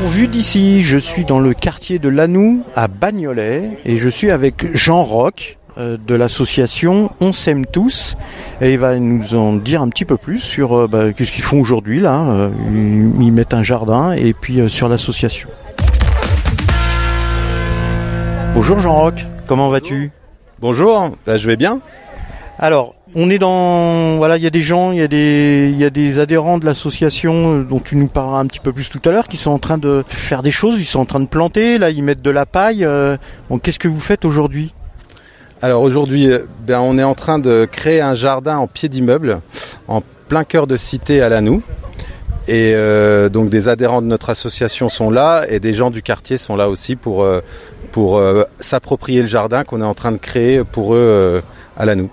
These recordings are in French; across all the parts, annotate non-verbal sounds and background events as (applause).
pour Vue d'ici. Je suis dans le quartier de Lanou à Bagnolet et je suis avec Jean Roch euh, de l'association On s'aime tous et il va nous en dire un petit peu plus sur euh, bah, ce qu'ils font aujourd'hui là. Euh, ils, mettent un jardin et puis sur l'association. Bonjour Jean Roch, comment vas-tu? Bonjour, bah, je vais bien. Alors, on est dans voilà, il y a des gens, il y a des il y a des adhérents de l'association euh, dont tu nous parleras un petit peu plus tout à l'heure qui sont en train de faire des choses, ils sont en train de planter, là ils mettent de la paille. Euh. qu'est-ce que vous faites aujourd'hui? Alors aujourd'hui, euh, ben on est en train de créer un jardin en pied d'immeuble en plein cœur de cité à Lanou. Et donc des adhérents de notre association sont là et des gens du quartier sont là aussi pour s'approprier le jardin qu'on est en train de créer pour eux à Lanou.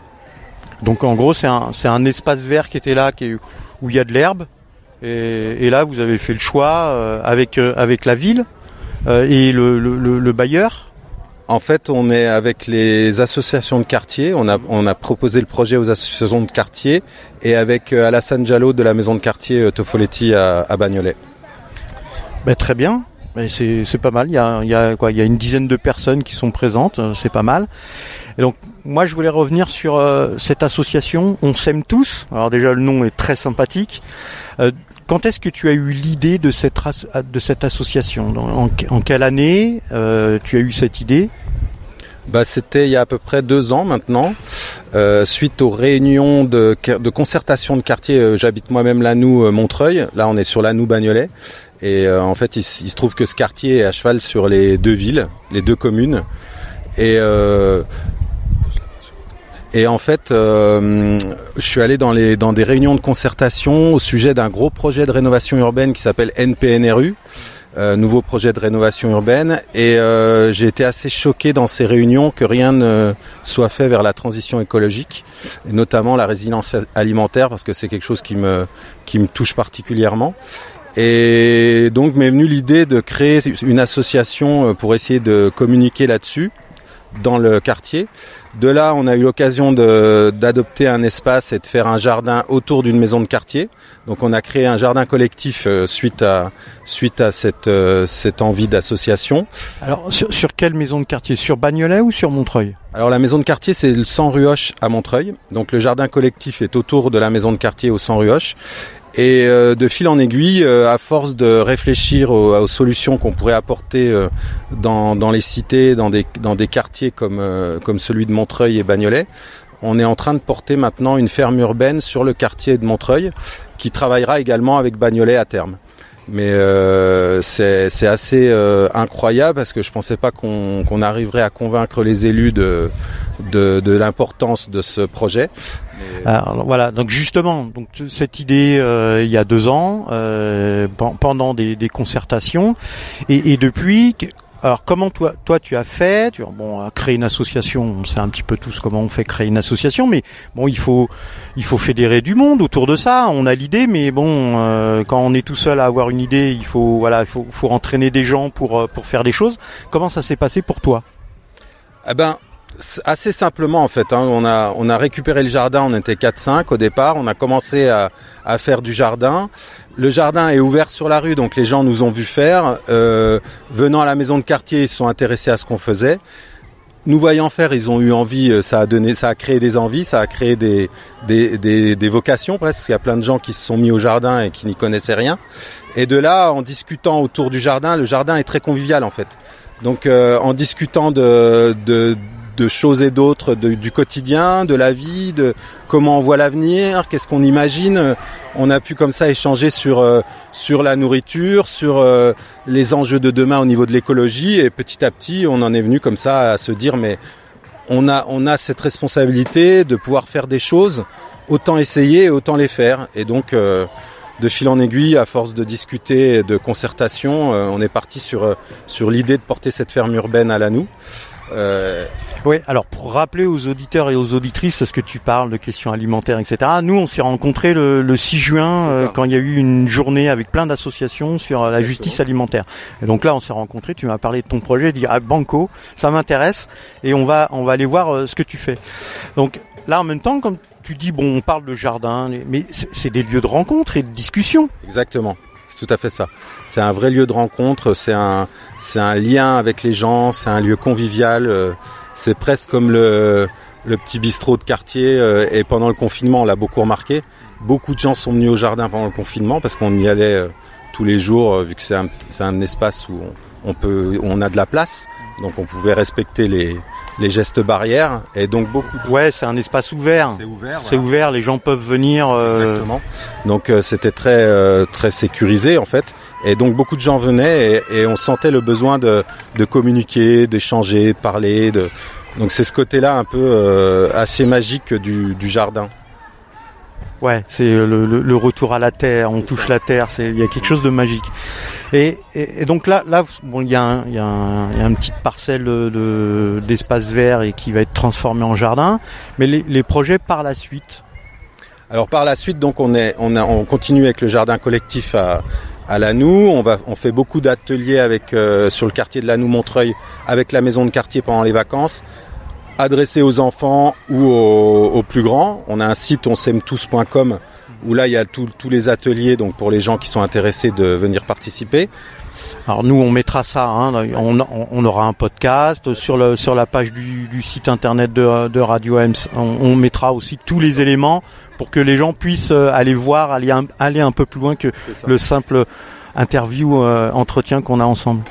Donc en gros, c'est un, c'est un espace vert qui était là, qui où il y a de l'herbe. Et, là, vous avez fait le choix euh, avec, euh, avec la ville euh, et le, le, bailleur. En fait, on est avec les associations de quartier. On a, on a proposé le projet aux associations de quartier et avec Alassane Diallo de la maison de quartier Tofoletti à, à Bagnolet. Ben, très bien. Ben, c'est, c'est pas mal. Il y a, il y a quoi? Il y a une dizaine de personnes qui sont présentes. C'est pas mal. Et donc moi je voulais revenir sur euh, cette association On s'aime tous. Alors déjà le nom est très sympathique. Euh, quand est-ce que tu as eu l'idée de cette, association? En, quelle année euh, tu as eu cette idée? Bah, C'était il y a à peu près deux ans maintenant, suite aux réunions de, concertation de quartier. J'habite moi-même Lanou Montreuil, là on est sur Lanou Bagnolet. Et en fait il, il, se trouve que ce quartier est à cheval sur les deux villes, les deux communes. Et et en fait, euh, je suis allé dans, les, dans des réunions de concertation au sujet d'un gros projet de rénovation urbaine qui s'appelle NPNRU. Euh, nouveau projet de rénovation urbaine et euh, j'ai été assez choqué dans ces réunions que rien ne soit fait vers la transition écologique et notamment la résilience alimentaire parce que c'est quelque chose qui me qui me touche particulièrement et donc m'est venue l'idée de créer une association pour essayer de communiquer là-dessus dans le quartier. De là, on a eu l'occasion d'adopter un espace et de faire un jardin autour d'une maison de quartier. Donc, on a créé un jardin collectif euh, suite à suite à cette euh, cette envie d'association. Alors, sur, sur, quelle maison de quartier? Sur Bagnolet ou sur Montreuil? Alors, la maison de quartier, c'est le 100 Ruoche à Montreuil. Donc, le jardin collectif est autour de la maison de quartier au 100 Ruoche. Et euh, de fil en aiguille, euh, à force de réfléchir aux, solutions qu'on pourrait apporter euh, dans, les cités, dans des, dans des quartiers comme, comme celui de Montreuil et Bagnolet, on est en train de porter maintenant une ferme urbaine sur le quartier de Montreuil qui travaillera également avec Bagnolet à terme. Mais euh, c'est assez euh, incroyable parce que je pensais pas qu'on arriverait à convaincre les élus de, de, de l'importance de ce projet. Alors, voilà, donc justement, donc cette idée euh, il y a deux ans, euh, pendant des, des concertations, et, et depuis, alors comment toi, toi tu as fait? Tu, Bon, créer une association, on sait un petit peu tous comment on fait créer une association, mais bon, il faut, il faut fédérer du monde autour de ça. On a l'idée, mais bon, euh, quand on est tout seul à avoir une idée, il faut, voilà, il faut, faut entraîner des gens pour euh, pour faire des choses. Comment ça s'est passé pour toi? Eh ben, assez simplement en fait. Hein. On a on a récupéré le jardin. On était 4-5 au départ. On a commencé à, à faire du jardin. Le jardin est ouvert sur la rue, donc les gens nous ont vu faire. Euh, venant à la maison de quartier, ils se sont intéressés à ce qu'on faisait. Nous voyant faire, ils ont eu envie. Euh, ça a donné, ça a créé des envies, ça a créé des des, des, des vocations presque. Il y a plein de gens qui se sont mis au jardin et qui n'y connaissaient rien. Et de là, en discutant autour du jardin, le jardin est très convivial en fait. Donc, euh, en discutant de, de de choses et d'autres du quotidien, de la vie, de comment on voit l'avenir, qu'est-ce qu'on imagine. On a pu comme ça échanger sur euh, sur la nourriture, sur euh, les enjeux de demain au niveau de l'écologie et petit à petit, on en est venu comme ça à se dire mais on a on a cette responsabilité de pouvoir faire des choses, autant essayer, autant les faire et donc euh, de fil en aiguille, à force de discuter, de concertation, on est parti sur sur l'idée de porter cette ferme urbaine à Lanou. Euh, oui, alors pour rappeler aux auditeurs et aux auditrices, parce que tu parles de questions alimentaires, etc. Nous, on s'est rencontrés le, 6 juin euh, quand il y a eu une journée avec plein d'associations sur euh, la justice alimentaire. Et donc là, on s'est rencontrés. Tu m'as parlé de ton projet, dit ah Banco, ça m'intéresse, et on va on va aller voir ce que tu fais. Donc là, en même temps, comme tu dis, bon, on parle de jardin, mais c'est des lieux de rencontre et de discussion. Exactement. Tout à fait ça. C'est un vrai lieu de rencontre, c'est un, lien avec les gens, c'est un lieu convivial. euh, c'est presque comme le, petit bistrot de quartier. euh, et pendant le confinement, on l'a beaucoup remarqué. Beaucoup de gens sont venus au jardin pendant le confinement parce qu'on y allait euh, tous les jours, vu que c'est un, espace où on a de la place, donc on pouvait respecter les, les gestes barrières. Et donc beaucoup. De... Ouais, c'est un espace ouvert. C'est ouvert. C'est ouvert, les gens peuvent venir. euh, Exactement. Donc euh, c'était très euh, très sécurisé en fait. Et donc beaucoup de gens venaient et, et on sentait le besoin de, de communiquer, d'échanger, de parler. De... Donc c'est ce côté-là un peu euh, assez magique du, du jardin. Ouais, c'est le, le- le retour à la terre. On touche la terre. C'est il y a quelque chose de magique. Et, et, et donc là, là, bon, il y a, y y une petite parcelle de d'espace vert et qui va être transformée en jardin. Mais les, les projets par la suite. Alors par la suite, donc on est, on, a, on continue avec le jardin collectif à, à. On va, on fait beaucoup d'ateliers avec euh, sur le quartier de Lanou Montreuil avec la maison de quartier pendant les vacances, adressés aux enfants ou aux, aux plus grands. On a un site onsaimetous.com où là il y a tous tous les ateliers donc pour les gens qui sont intéressés de venir participer. Alors nous, on mettra ça. Hein, on, aura un podcast sur le sur la page du, du site internet de, de Radio Ems. On, on mettra aussi tous les éléments pour que les gens puissent euh, aller voir, aller un, aller un peu plus loin que le simple interview euh, entretien qu'on a ensemble.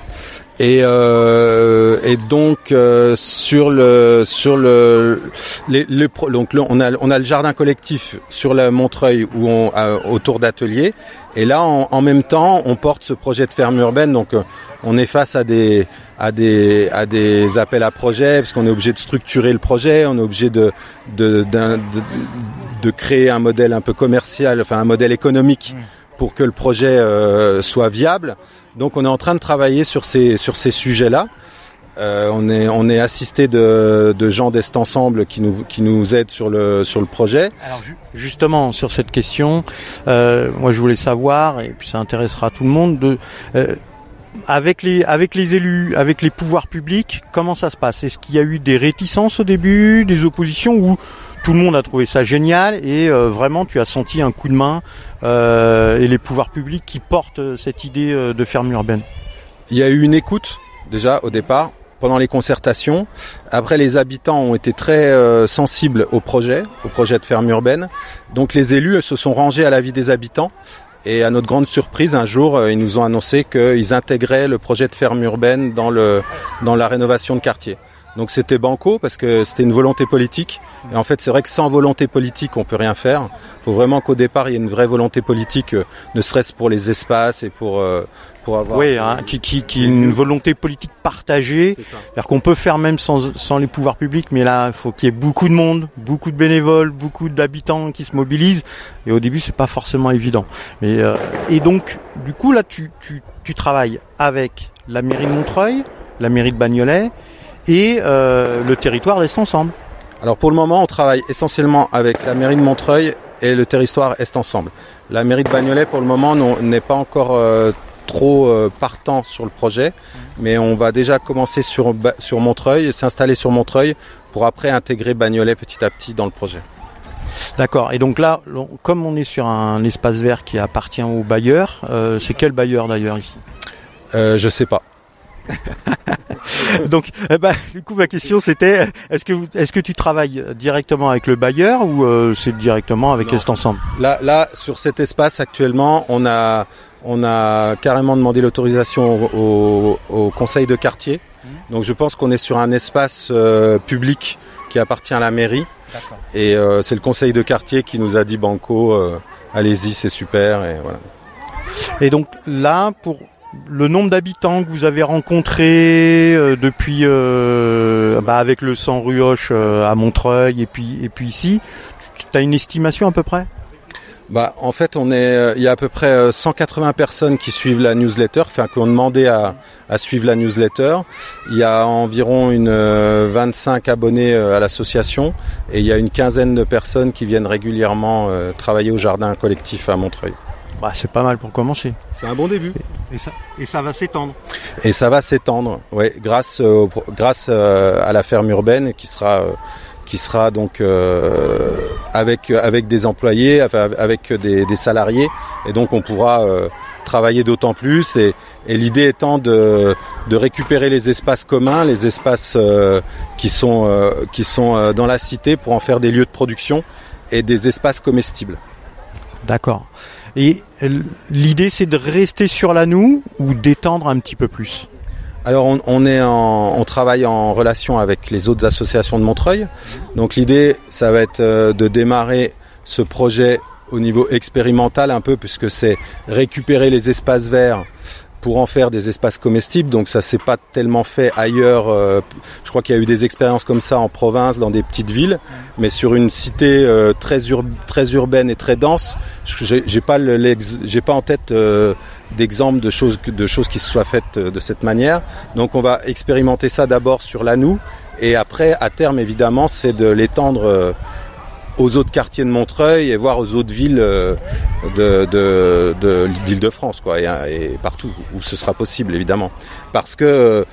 Et, euh, et donc euh, sur le sur le les, donc on a on a le jardin collectif sur la Montreuil où on euh, autour d'ateliers. Et là en, en même temps on porte ce projet de ferme urbaine. Donc euh, on est face à des à des à des appels à projets parce qu'on est obligé de structurer le projet. On est obligé de de de, de créer un modèle un peu commercial enfin un modèle économique pour que le projet euh, soit viable donc on est en train de travailler sur ces sujets-là. Euh, on est assisté de, de gens d'Est Ensemble qui nous aident sur le projet. Alors ju- justement sur cette question, euh, moi je voulais savoir et puis ça intéressera tout le monde de avec les avec les élus, avec les pouvoirs publics, comment ça se passe? Est-ce qu'il y a eu des réticences au début, des oppositions ou tout le monde a trouvé ça génial et euh, vraiment tu as senti un coup de main euh, et les pouvoirs publics qui portent euh, cette idée de ferme urbaine Il y a eu une écoute déjà au départ pendant les concertations. Après les habitants ont été très sensibles au projet, au projet de ferme urbaine. Donc les élus se sont rangés à l'avis des habitants. Et à notre grande surprise, un jour, ils nous ont annoncé qu'ils intégraient le projet de ferme urbaine dans, le, dans la rénovation de quartier. Donc c'était banco parce que c'était une volonté politique. Et en fait, c'est vrai que sans volonté politique, on peut rien faire. Il faut vraiment qu'au départ, il y ait une vraie volonté politique, euh, ne serait-ce pour les espaces et pour euh, pour avoir. Oui, hein, qui, qui, qui une volonté politique partagée. C'est-à-dire qu'on peut faire même sans, sans les pouvoirs publics, mais là, il faut qu'il y ait beaucoup de monde, beaucoup de bénévoles, beaucoup d'habitants qui se mobilisent. Et au début, c'est pas forcément évident. Mais, euh, et donc, du coup, là, tu, tu, tu travailles avec la mairie de Montreuil, la mairie de Bagnolet et euh, le territoire reste ensemble. Alors pour le moment, on travaille essentiellement avec la mairie de Montreuil et le territoire Est Ensemble. La mairie de Bagnolet, pour le moment, n'est pas encore euh, trop euh, partant sur le projet, mais on va déjà commencer sur, sur Montreuil, s'installer sur Montreuil pour après intégrer Bagnolet petit à petit dans le projet. D'accord. Et donc là, comme on est sur un espace vert qui appartient au bailleur, euh, c'est quel bailleur d'ailleurs ici? Euh, je sais pas. (laughs) Donc, eh ben, du coup, ma question c'était est-ce que vous- est-ce que tu travailles directement avec le bailleur ou euh, c'est directement avec. Est Ensemble Là, là, sur cet espace actuellement, on a, on a carrément demandé l'autorisation au, au- au conseil de quartier. Donc je pense qu'on est sur un espace euh, public qui appartient à la mairie. Et euh, c'est le conseil de quartier qui nous a dit Banco, euh, allez-y, c'est super. Et voilà. Et donc là, pour le nombre d'habitants que vous avez rencontrés euh, depuis, euh, bah, avec le 100 rue Hoche euh, à Montreuil et puis et puis ici, tu as une estimation à peu près? Bah, en fait, on est, il y a à peu près euh, 180 personnes qui suivent la newsletter, enfin qui ont demandé à, à suivre la newsletter. Il y a environ une euh, 25 abonnés à l'association et il y a une quinzaine de personnes qui viennent régulièrement travailler au jardin collectif à Montreuil. Bah, C'est pas mal pour commencer. C'est un bon début. Et ça, et ça va s'étendre. Et ça va s'étendre, ouais, grâce, au- grâce euh, à la ferme urbaine qui sera, euh, qui sera donc euh, avec avec des employés, avec des, des, salariés, et donc on pourra euh, travailler d'autant plus. Et, et l'idée étant de, de récupérer les espaces communs, les espaces euh, qui sont qui sont dans la cité pour en faire des lieux de production et des espaces comestibles. D'accord. Et l'idée c'est de rester sur la noue ou d'étendre un petit peu plus alors on, est en, on travaille en relation avec les autres associations de Montreuil. Donc l'idée, ça va être euh, de démarrer ce projet au niveau expérimental un peu, puisque c'est récupérer les espaces verts pour en faire des espaces comestibles. Donc ça s'est pas tellement fait ailleurs. Euh, je crois qu'il y a eu des expériences comme ça en province, dans des petites villes, mais sur une cité euh, très, très urbaine et très dense, j'ai pas j'ai pas en tête euh, d'exemples de choses de choses qui se soient faites de cette manière. Donc on va expérimenter ça d'abord sur l'Anou et après à terme évidemment c'est de l'étendre aux autres quartiers de Montreuil et voir aux autres villes euh, de, de, d'Île-de-France, quoi, et, partout où ce sera possible, évidemment. Parce que euh,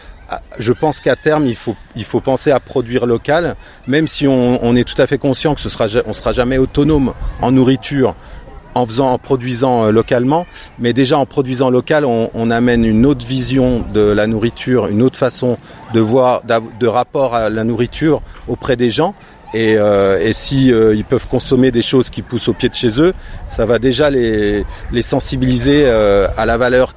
je pense qu'à terme, il faut, il faut penser à produire local, même si on, est tout à fait conscient que ce sera, on sera jamais autonome en nourriture en faisant, en produisant euh, localement, mais déjà en produisant local, on, on, amène une autre vision de la nourriture, une autre façon de voir, de rapport à la nourriture auprès des gens, et, euh, et si euh, ils peuvent consommer des choses qui poussent au pied de chez eux, ça va déjà les, les sensibiliser euh, à la valeur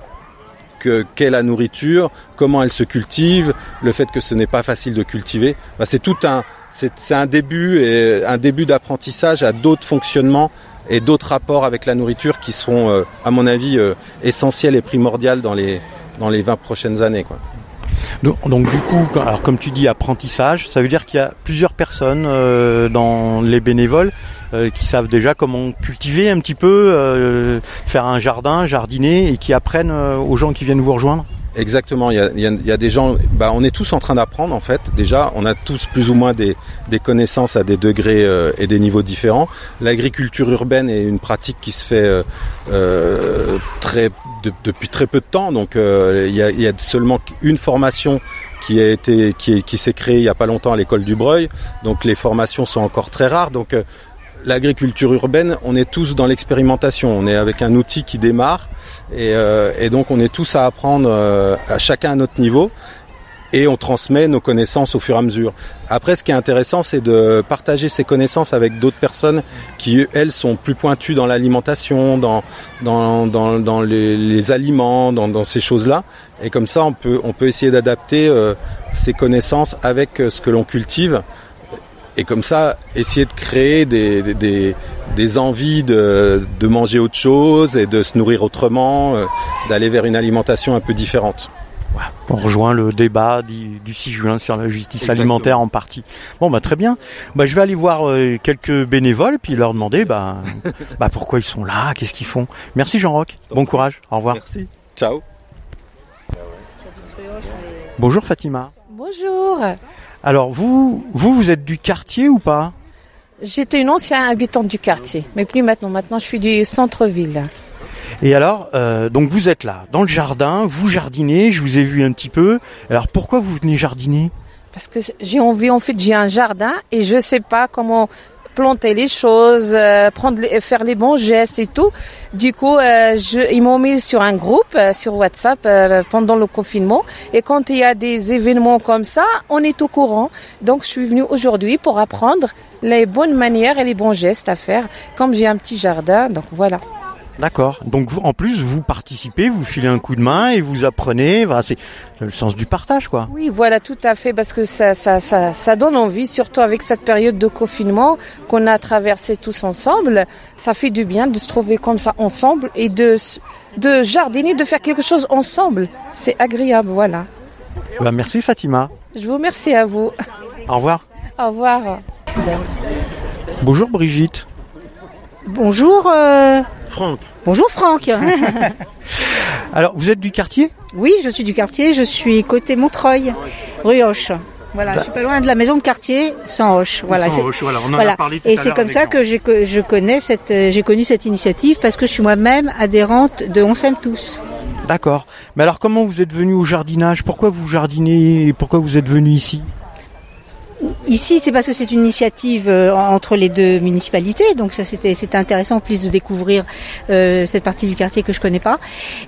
que qu'est la nourriture, comment elle se cultive, le fait que ce n'est pas facile de cultiver. c'est tout un c'est un début et un début d'apprentissage à d'autres fonctionnements et d'autres rapports avec la nourriture qui seront, à mon avis, essentiels et primordiales dans les dans les 20 prochaines années. Quoi. Donc, du coup, comme tu dis apprentissage, ça veut dire qu'il y a plusieurs personnes euh, dans les bénévoles euh, qui savent déjà comment cultiver un petit peu, euh, faire un jardin, jardiner et qui apprennent aux gens qui viennent vous rejoindre. Exactement, il y a, des gens, bah, on est tous en train d'apprendre en fait. Déjà, on a tous plus ou moins des, connaissances à des degrés et des niveaux différents. L'agriculture urbaine est une pratique qui se fait très depuis très peu de temps. Donc euh, il y, a, seulement une formation qui a été qui, qui s'est créée il y a pas longtemps à l'école du Breuil. Donc les formations sont encore très rares. Donc euh, l'agriculture urbaine, on est tous dans l'expérimentation. On est avec un outil qui démarre et, euh, donc on est tous à apprendre à chacun à notre niveau et on transmet nos connaissances au fur et à mesure. Après, ce qui est intéressant, c'est de partager ces connaissances avec d'autres personnes qui, elles, sont plus pointues dans l'alimentation, dans, les, aliments, dans, ces choses-là. Et comme ça, on peut, essayer d'adapter euh, ces connaissances avec euh, ce que l'on cultive. Et comme ça, essayer de créer des, des, des envies de, de, manger autre chose et de se nourrir autrement, euh, d'aller vers une alimentation un peu différente. On rejoint le débat du, 6 juin sur la justice alimentaire en partie. Bon, bah très bien. Bah, je vais aller voir euh, quelques bénévoles puis leur demander bah, (laughs) bah pourquoi ils sont là, qu'est-ce qu'ils font. Merci Jean-Roch. Bon courage. Au revoir. Merci. Ciao. Bonjour Fatima. Bonjour. Alors vous, vous, vous êtes du quartier ou pas? J'étais une ancienne habitante du quartier, mais plus maintenant. Maintenant, je suis du centre-ville. Et alors, euh, donc vous êtes là, dans le jardin, vous jardinez, je vous ai vu un petit peu. Alors pourquoi vous venez jardiner? Parce que j'ai envie, en fait, j'ai un jardin et je sais pas comment planter les choses, euh, prendre faire les bons gestes et tout. Du coup, euh, je, ils m'ont mis sur un groupe sur WhatsApp pendant le confinement. Et quand il y a des événements comme ça, on est au courant. Donc, je suis venue aujourd'hui pour apprendre les bonnes manières et les bons gestes à faire. Comme j'ai un petit jardin, donc voilà. D'accord. Donc en plus vous participez, vous filez un coup de main et vous apprenez. c'est le sens du partage, quoi. Oui, voilà, tout à fait, parce que ça, ça, ça, ça donne envie, surtout avec cette période de confinement qu'on a traversé tous ensemble. Ça fait du bien de se trouver comme ça ensemble et de de jardiner, de faire quelque chose ensemble. C'est agréable, voilà. Bah, merci Fatima. Je vous remercie à vous. Au revoir. Au revoir. Bonjour Brigitte. Bonjour. Euh... Franck. Bonjour Franck. (laughs) Alors, vous êtes du quartier? Oui, je suis du quartier. Je suis côté Montreuil, rue Hoche. Voilà, je suis pas loin de la maison de quartier, sans Hoche. Voilà, sans Hoche, voilà, on en a parlé tout Et c'est comme ça que j'ai je connais cette, euh, j'ai connu cette initiative parce que je suis moi-même adhérente de On s'aime tous. D'accord. Mais alors, comment vous êtes venu au jardinage? Pourquoi vous jardinez Pourquoi vous êtes venu ici? Ici, c'est parce que c'est une initiative euh, entre les deux municipalités, donc ça c'était intéressant en plus de découvrir euh, cette partie du quartier que je connais pas.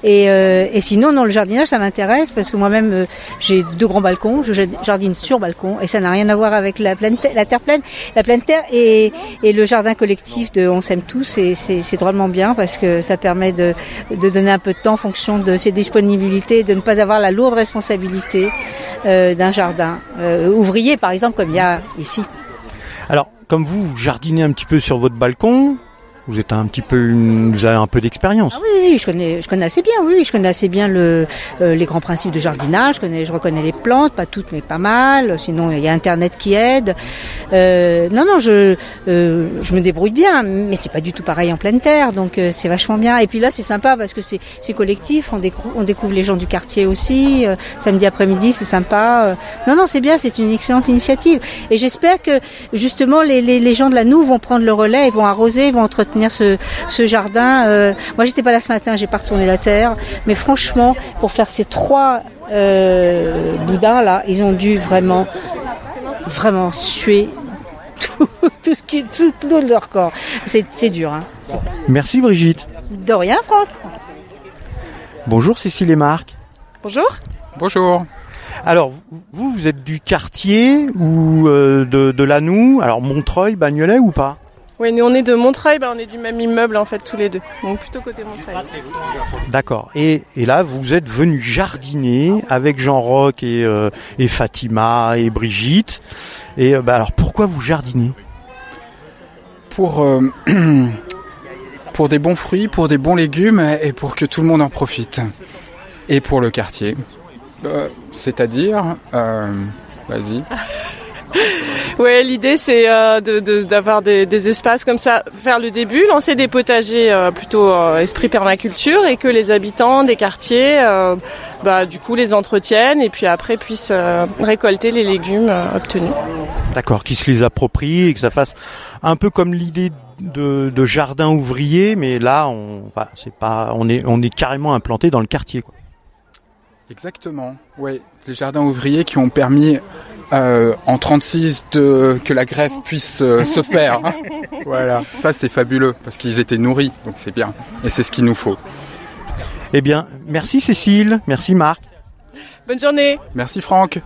Et, euh, et sinon, non, le jardinage, ça m'intéresse parce que moi-même j'ai deux grands balcons, je jardine sur balcon et ça n'a rien à voir avec la, terre pleine, la pleine terre et, et le jardin collectif de On s'aime tous, c'est c'est drôlement bien parce que ça permet de de donner un peu de temps en fonction de ses disponibilités, de ne pas avoir la lourde responsabilité d'un jardin ouvrier, par exemple, Alors, comme vous jardinez un petit peu sur votre balcon, vous êtes un petit peu, vous avez un peu d'expérience. Ah oui, oui, je connais, je connais assez bien. Oui, je connais assez bien le, euh, les grands principes de jardinage. Je connais, je reconnais les plantes, pas toutes, mais pas mal. Sinon, il y a Internet qui aide. Euh, non, non, je, euh, je me débrouille bien, mais c'est pas du tout pareil en pleine terre, donc euh, c'est vachement bien. Et puis là, c'est sympa parce que c'est, c'est collectif. On découvre, on découvre les gens du quartier aussi. Euh, samedi après-midi, c'est sympa. non, non, c'est bien. C'est une excellente initiative. Et j'espère que justement les, les, gens de la Noue vont prendre le relais, ils vont arroser, ils vont entretenir ce, ce jardin. Euh, moi, j'étais pas là ce matin, j'ai pas retourné la terre, mais franchement, pour faire ces trois euh, boudins là, ils ont dû vraiment, vraiment suer (laughs) tout, tout ce qui, tout, tout leur corps. C'est dur. Hein. Merci Brigitte. De rien, Franck. Bonjour Cécile et Marc. Bonjour. Bonjour. Alors, vous, vous êtes du quartier ou euh, de, de Lanou? Alors, Montreuil, Bagnolet ou pas? Oui, nous on est de Montreuil, bah, on est du même immeuble en fait tous les deux, donc plutôt côté Montreuil. D'accord. Et, et là, vous êtes venu jardiner avec Jean-Roch et, euh, et Fatima et Brigitte. Et bah, alors, pourquoi vous jardinez? Pour euh, (clears throat) pour des bons fruits, pour des bons légumes et pour que tout le monde en profite. Et pour le quartier. Euh, C'est-à-dire, euh, vas-y. (laughs) (laughs) ouais, l'idée c'est euh, d'avoir de, des, des, espaces comme ça, faire le début, lancer des potagers euh, plutôt euh, esprit permaculture et que les habitants des quartiers, euh, bah, du coup, les entretiennent et puis après puissent euh, récolter les légumes obtenus. D'accord, qu'ils se les approprient et que ça fasse un peu comme l'idée de, de, jardin ouvrier, mais là, on, bah, c'est pas, on est, on est carrément implanté dans le quartier. Quoi. Exactement. Oui, les jardins ouvriers qui ont permis euh, en 36 de, que la grève puisse euh, se faire. (laughs) voilà, ça c'est fabuleux parce qu'ils étaient nourris, donc c'est bien. Et c'est ce qu'il nous faut. Eh bien, merci Cécile, merci Marc. Bonne journée. Merci Franck.